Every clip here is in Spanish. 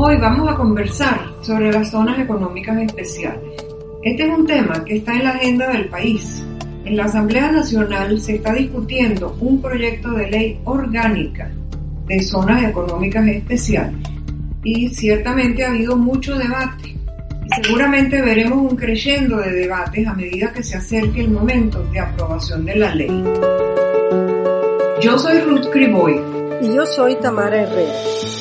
Hoy vamos a conversar sobre las zonas económicas especiales. Este es un tema que está en la agenda del país. En la Asamblea Nacional se está discutiendo un proyecto de ley orgánica de zonas económicas especiales y ciertamente ha habido mucho debate seguramente veremos un creyendo de debates a medida que se acerque el momento de aprobación de la ley. Yo soy Ruth Criboy y yo soy Tamara Herrera.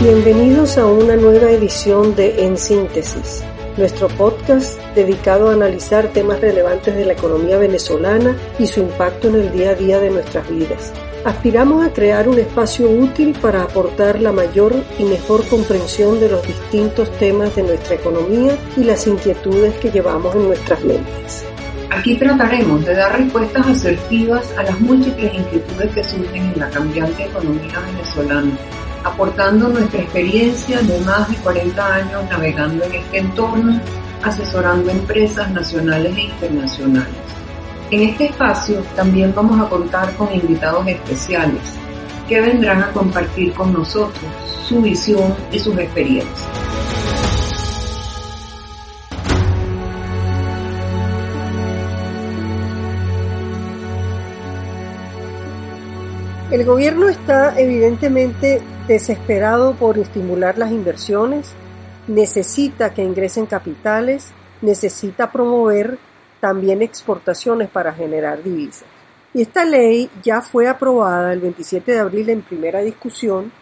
Bienvenidos a una nueva edición de En Síntesis, nuestro podcast dedicado a analizar temas relevantes de la economía venezolana y su impacto en el día a día de nuestras vidas. Aspiramos a crear un espacio útil para aportar la mayor y mejor comprensión de los distintos temas de nuestra economía y las inquietudes que llevamos en nuestras mentes. Aquí trataremos de dar respuestas asertivas a las múltiples inquietudes que surgen en la cambiante economía venezolana aportando nuestra experiencia de más de 40 años navegando en este entorno, asesorando empresas nacionales e internacionales. En este espacio también vamos a contar con invitados especiales que vendrán a compartir con nosotros su visión y sus experiencias. El gobierno está evidentemente desesperado por estimular las inversiones, necesita que ingresen capitales, necesita promover también exportaciones para generar divisas. Y esta ley ya fue aprobada el 27 de abril en primera discusión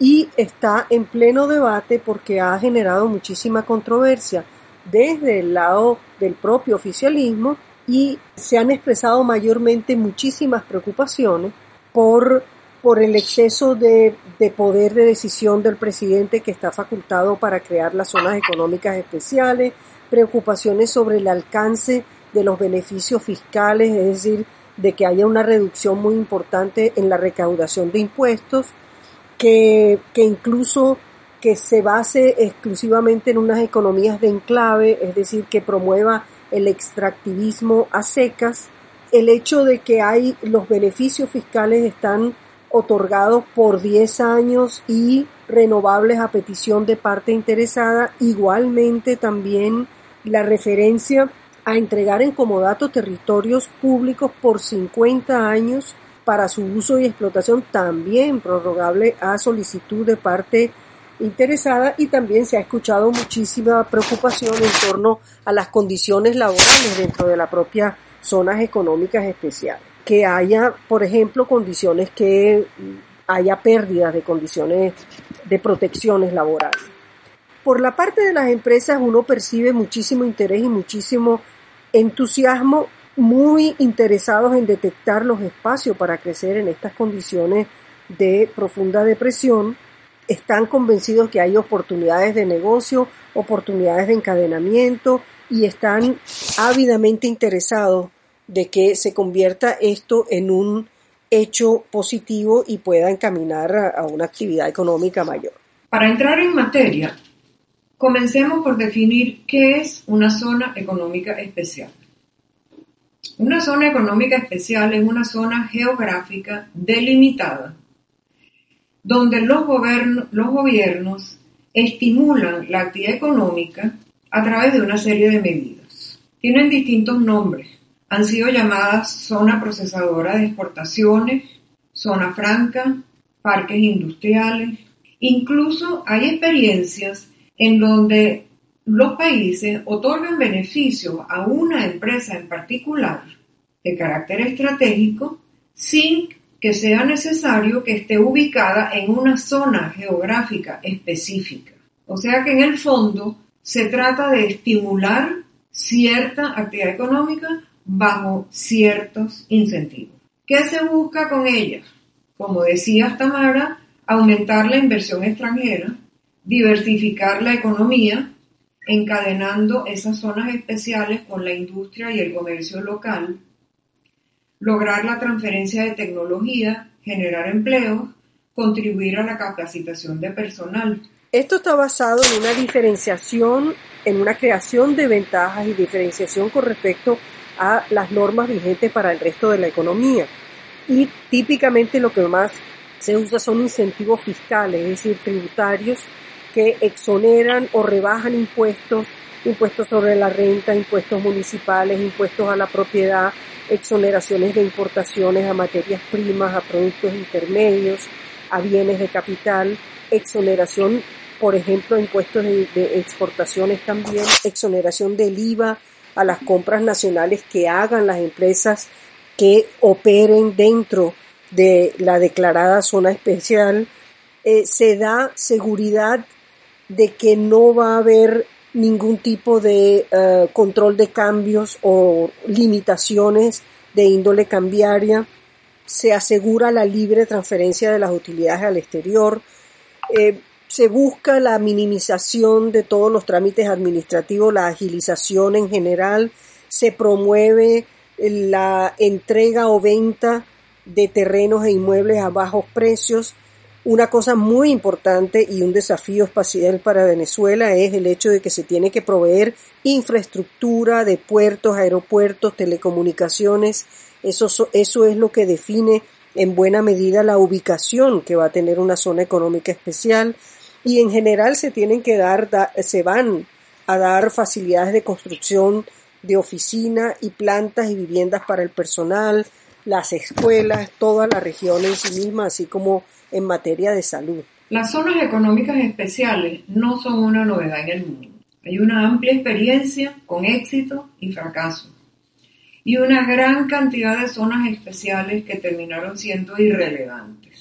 y está en pleno debate porque ha generado muchísima controversia desde el lado del propio oficialismo y se han expresado mayormente muchísimas preocupaciones por, por el exceso de, de poder de decisión del presidente que está facultado para crear las zonas económicas especiales, preocupaciones sobre el alcance de los beneficios fiscales, es decir, de que haya una reducción muy importante en la recaudación de impuestos, que, que incluso que se base exclusivamente en unas economías de enclave, es decir, que promueva el extractivismo a secas, el hecho de que hay los beneficios fiscales están otorgados por 10 años y renovables a petición de parte interesada, igualmente también la referencia a entregar en comodato territorios públicos por 50 años para su uso y explotación, también prorrogable a solicitud de parte interesada. Y también se ha escuchado muchísima preocupación en torno a las condiciones laborales dentro de la propia zonas económicas especiales. Que haya, por ejemplo, condiciones que haya pérdidas de condiciones de protecciones laborales. Por la parte de las empresas uno percibe muchísimo interés y muchísimo entusiasmo, muy interesados en detectar los espacios para crecer en estas condiciones de profunda depresión. Están convencidos que hay oportunidades de negocio, oportunidades de encadenamiento, y están ávidamente interesados de que se convierta esto en un hecho positivo y pueda encaminar a, una actividad económica mayor. Para entrar en materia, comencemos por definir qué es una zona económica especial. Una zona económica especial es una zona geográfica delimitada donde los, los gobiernos estimulan la actividad económica a través de una serie de medidas. Tienen distintos nombres. Han sido llamadas zona procesadora de exportaciones, zona franca, parques industriales. Incluso hay experiencias en donde los países otorgan beneficios a una empresa en particular de carácter estratégico sin que sea necesario que esté ubicada en una zona geográfica específica. O sea que en el fondo se trata de estimular cierta actividad económica bajo ciertos incentivos. ¿Qué se busca con ella? Como decía Tamara, aumentar la inversión extranjera, diversificar la economía, encadenando esas zonas especiales con la industria y el comercio local, lograr la transferencia de tecnología, generar empleos, contribuir a la capacitación de personal, esto está basado en una diferenciación, en una creación de ventajas y diferenciación con respecto a las normas vigentes para el resto de la economía. Y típicamente lo que más se usa son incentivos fiscales, es decir, tributarios, que exoneran o rebajan impuestos, impuestos sobre la renta, impuestos municipales, impuestos a la propiedad, exoneraciones de importaciones a materias primas, a productos intermedios, a bienes de capital, exoneración, por ejemplo, impuestos de, exportaciones también, exoneración del IVA a las compras nacionales que hagan las empresas que operen dentro de la declarada zona especial, eh, se da seguridad de que no va a haber ningún tipo de eh, control de cambios o limitaciones de índole cambiaria, se asegura la libre transferencia de las utilidades al exterior, eh, se busca la minimización de todos los trámites administrativos, la agilización en general, se promueve la entrega o venta de terrenos e inmuebles a bajos precios. Una cosa muy importante y un desafío espacial para Venezuela es el hecho de que se tiene que proveer infraestructura de puertos, aeropuertos, telecomunicaciones. Eso, eso es lo que define en buena medida la ubicación que va a tener una zona económica especial y en general se tienen que dar, se van a dar facilidades de construcción de oficina y plantas y viviendas para el personal, las escuelas, toda la región en sí misma, así como en materia de salud. Las zonas económicas especiales no son una novedad en el mundo. Hay una amplia experiencia con éxito y fracaso. Y una gran cantidad de zonas especiales que terminaron siendo irrelevantes.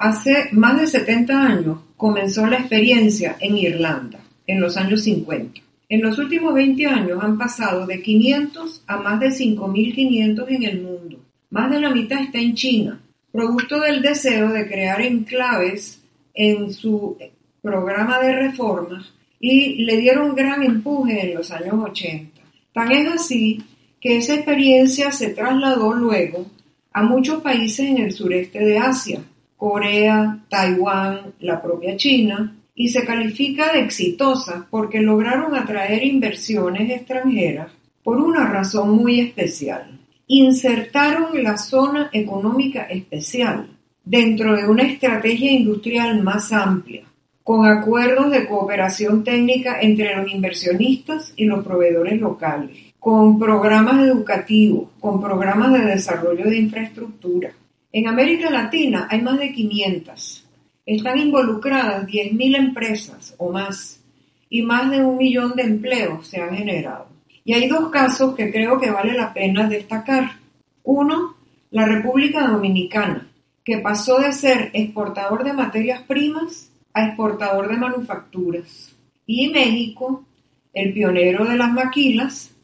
Hace más de 70 años comenzó la experiencia en Irlanda, en los años 50. En los últimos 20 años han pasado de 500 a más de 5.500 en el mundo. Más de la mitad está en China, producto del deseo de crear enclaves en su programa de reformas y le dieron gran empuje en los años 80. Tan es así que esa experiencia se trasladó luego a muchos países en el sureste de Asia, Corea, Taiwán, la propia China, y se califica de exitosa porque lograron atraer inversiones extranjeras por una razón muy especial. Insertaron la zona económica especial dentro de una estrategia industrial más amplia, con acuerdos de cooperación técnica entre los inversionistas y los proveedores locales, con programas educativos, con programas de desarrollo de infraestructura, en América Latina hay más de 500. Están involucradas 10.000 empresas o más y más de un millón de empleos se han generado. Y hay dos casos que creo que vale la pena destacar. Uno, la República Dominicana, que pasó de ser exportador de materias primas a exportador de manufacturas. Y México, el pionero de las maquilas,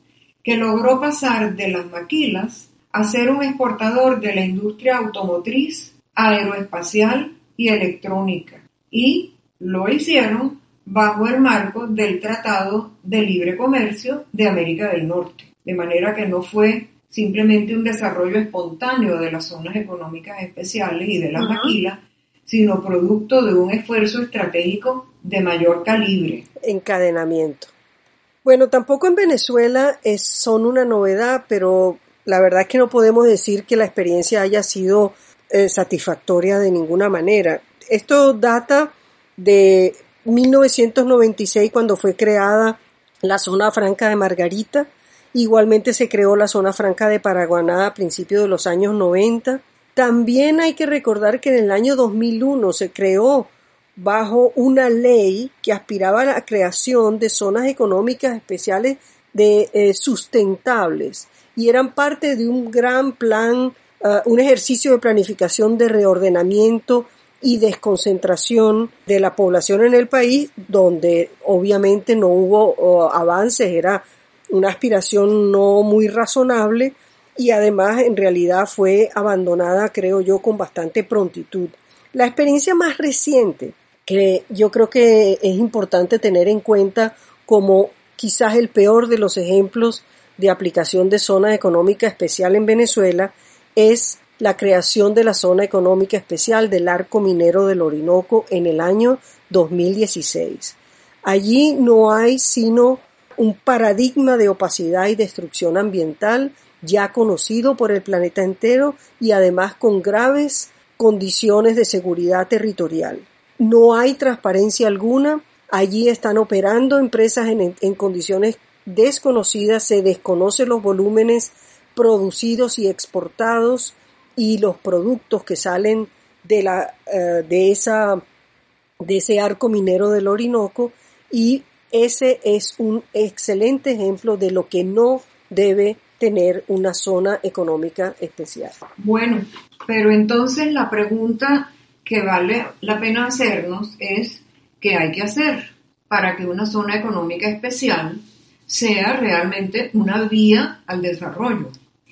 que logró pasar de las maquilas a ser un exportador de la industria automotriz, aeroespacial y electrónica. Y lo hicieron bajo el marco del Tratado de Libre Comercio de América del Norte. De manera que no fue simplemente un desarrollo espontáneo de las zonas económicas especiales y de las maquilas, sino producto de un esfuerzo estratégico de mayor calibre. Encadenamiento. Bueno, tampoco en Venezuela es, son una novedad, pero la verdad es que no podemos decir que la experiencia haya sido eh, satisfactoria de ninguna manera. Esto data de 1996 cuando fue creada la zona franca de Margarita. Igualmente se creó la zona franca de Paraguaná a principios de los años 90. También hay que recordar que en el año 2001 se creó bajo una ley que aspiraba a la creación de zonas económicas especiales de eh, sustentables y eran parte de un gran plan, uh, un ejercicio de planificación de reordenamiento y desconcentración de la población en el país, donde obviamente no hubo avances, era una aspiración no muy razonable y además en realidad fue abandonada, creo yo, con bastante prontitud. La experiencia más reciente, que yo creo que es importante tener en cuenta como quizás el peor de los ejemplos de aplicación de zona económica especial en Venezuela es la creación de la zona económica especial del arco minero del Orinoco en el año 2016. Allí no hay sino un paradigma de opacidad y destrucción ambiental ya conocido por el planeta entero y además con graves condiciones de seguridad territorial. No hay transparencia alguna Allí están operando empresas en, condiciones desconocidas, se desconocen los volúmenes producidos y exportados y los productos que salen de, la, eh, de, esa, de ese arco minero del Orinoco y ese es un excelente ejemplo de lo que no debe tener una zona económica especial. Bueno, pero entonces la pregunta que vale la pena hacernos es qué hay que hacer para que una zona económica especial sea realmente una vía al desarrollo.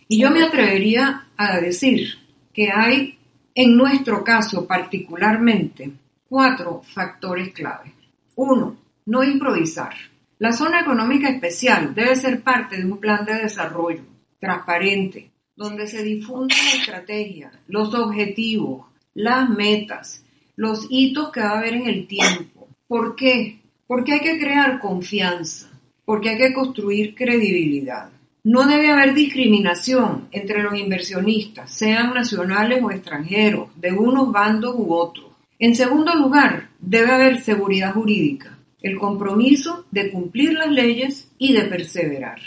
Y yo me atrevería a decir que hay, en nuestro caso particularmente, cuatro factores clave. Uno, no improvisar. La zona económica especial debe ser parte de un plan de desarrollo transparente, donde se difunda la estrategia, los objetivos, las metas, los hitos que va a haber en el tiempo. ¿Por qué? Porque hay que crear confianza, porque hay que construir credibilidad. No debe haber discriminación entre los inversionistas, sean nacionales o extranjeros, de unos bandos u otros. En segundo lugar, debe haber seguridad jurídica el compromiso de cumplir las leyes y de perseverar.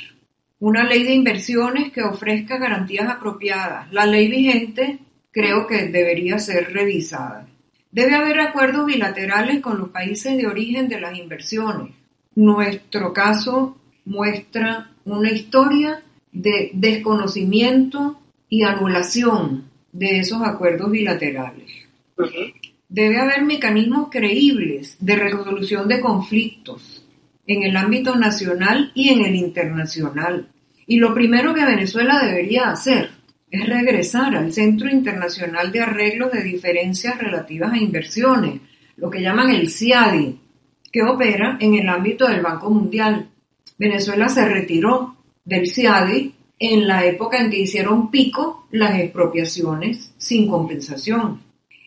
Una ley de inversiones que ofrezca garantías apropiadas. La ley vigente creo que debería ser revisada. Debe haber acuerdos bilaterales con los países de origen de las inversiones. Nuestro caso muestra una historia de desconocimiento y anulación de esos acuerdos bilaterales. Debe haber mecanismos creíbles de resolución de conflictos en el ámbito nacional y en el internacional. Y lo primero que Venezuela debería hacer es regresar al Centro Internacional de Arreglos de Diferencias Relativas a Inversiones, lo que llaman el CIADI, que opera en el ámbito del Banco Mundial. Venezuela se retiró del CIADI en la época en que hicieron pico las expropiaciones sin compensación.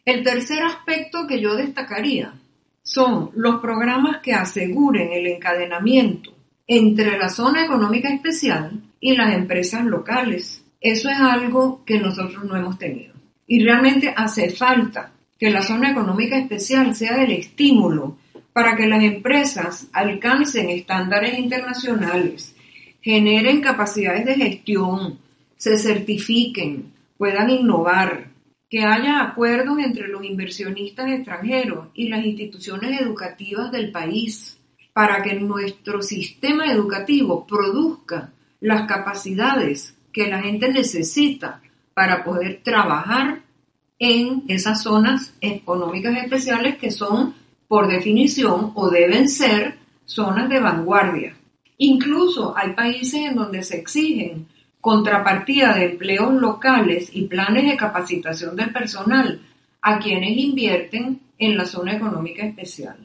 El tercer aspecto que yo destacaría son los programas que aseguren el encadenamiento entre la zona económica especial y las empresas locales. Eso es algo que nosotros no hemos tenido. Y realmente hace falta que la zona económica especial sea el estímulo para que las empresas alcancen estándares internacionales, generen capacidades de gestión, se certifiquen, puedan innovar, que haya acuerdos entre los inversionistas extranjeros y las instituciones educativas del país para que nuestro sistema educativo produzca las capacidades que la gente necesita para poder trabajar en esas zonas económicas especiales que son, por definición, o deben ser zonas de vanguardia. Incluso hay países en donde se exigen contrapartida de empleos locales y planes de capacitación del personal a quienes invierten en la zona económica especial.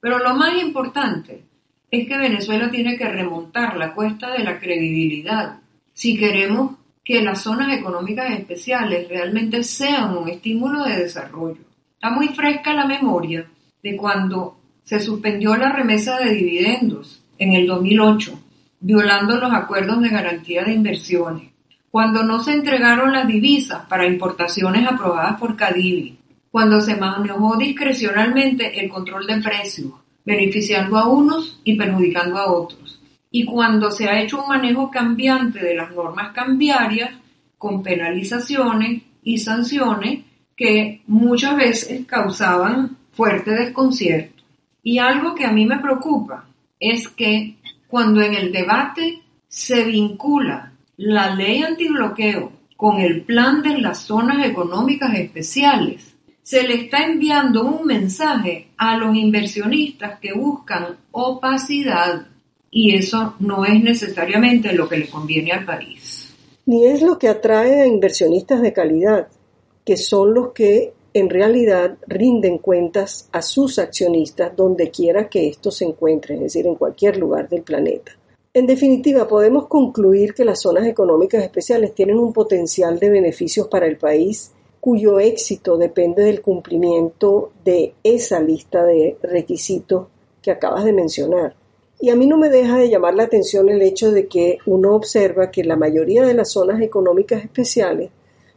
Pero lo más importante es que Venezuela tiene que remontar la cuesta de la credibilidad si queremos que las zonas económicas especiales realmente sean un estímulo de desarrollo. Está muy fresca la memoria de cuando se suspendió la remesa de dividendos en el 2008 violando los acuerdos de garantía de inversiones, cuando no se entregaron las divisas para importaciones aprobadas por Cadivi, cuando se manejó discrecionalmente el control de precios, beneficiando a unos y perjudicando a otros, y cuando se ha hecho un manejo cambiante de las normas cambiarias con penalizaciones y sanciones que muchas veces causaban fuerte desconcierto. Y algo que a mí me preocupa es que cuando en el debate se vincula la ley antibloqueo con el plan de las zonas económicas especiales, se le está enviando un mensaje a los inversionistas que buscan opacidad y eso no es necesariamente lo que le conviene al país. Ni es lo que atrae a inversionistas de calidad, que son los que en realidad rinden cuentas a sus accionistas donde quiera que estos se encuentren, es decir, en cualquier lugar del planeta. En definitiva, podemos concluir que las zonas económicas especiales tienen un potencial de beneficios para el país cuyo éxito depende del cumplimiento de esa lista de requisitos que acabas de mencionar. Y a mí no me deja de llamar la atención el hecho de que uno observa que la mayoría de las zonas económicas especiales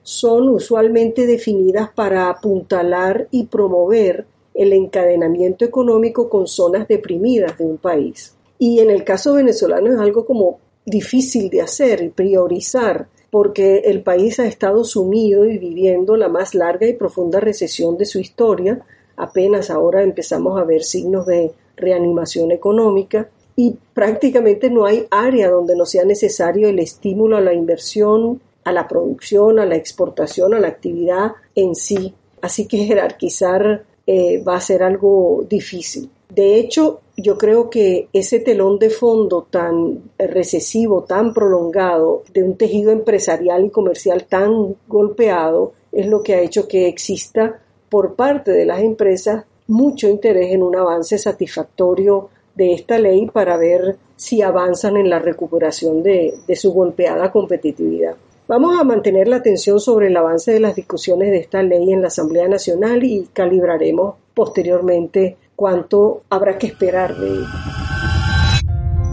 son usualmente definidas para apuntalar y promover el encadenamiento económico con zonas deprimidas de un país. Y en el caso venezolano es algo como difícil de hacer y priorizar porque el país ha estado sumido y viviendo la más larga y profunda recesión de su historia. Apenas ahora empezamos a ver signos de reanimación económica y prácticamente no hay área donde no sea necesario el estímulo a la inversión, a la producción, a la exportación, a la actividad en sí. Así que jerarquizar eh, va a ser algo difícil. De hecho, yo creo que ese telón de fondo tan recesivo, tan prolongado, de un tejido empresarial y comercial tan golpeado, es lo que ha hecho que exista por parte de las empresas mucho interés en un avance satisfactorio de esta ley para ver si avanzan en la recuperación de, de su golpeada competitividad. Vamos a mantener la atención sobre el avance de las discusiones de esta ley en la Asamblea Nacional y calibraremos posteriormente cuánto habrá que esperar de él.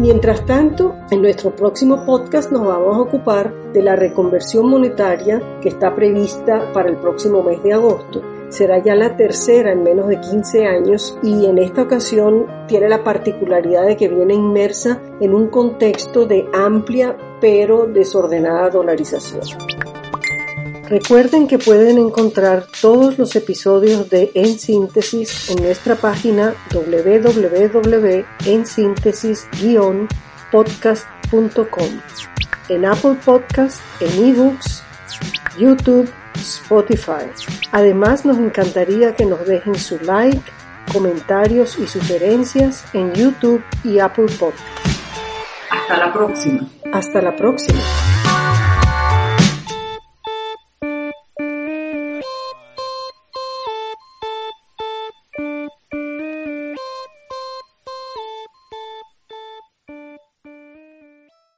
Mientras tanto, en nuestro próximo podcast nos vamos a ocupar de la reconversión monetaria que está prevista para el próximo mes de agosto. Será ya la tercera en menos de 15 años y en esta ocasión tiene la particularidad de que viene inmersa en un contexto de amplia pero desordenada dolarización. Recuerden que pueden encontrar todos los episodios de En Síntesis en nuestra página www.ensíntesis-podcast.com, en Apple Podcast, en eBooks, YouTube, Spotify. Además, nos encantaría que nos dejen su like, comentarios y sugerencias en YouTube y Apple Podcast. Hasta la próxima. Hasta la próxima.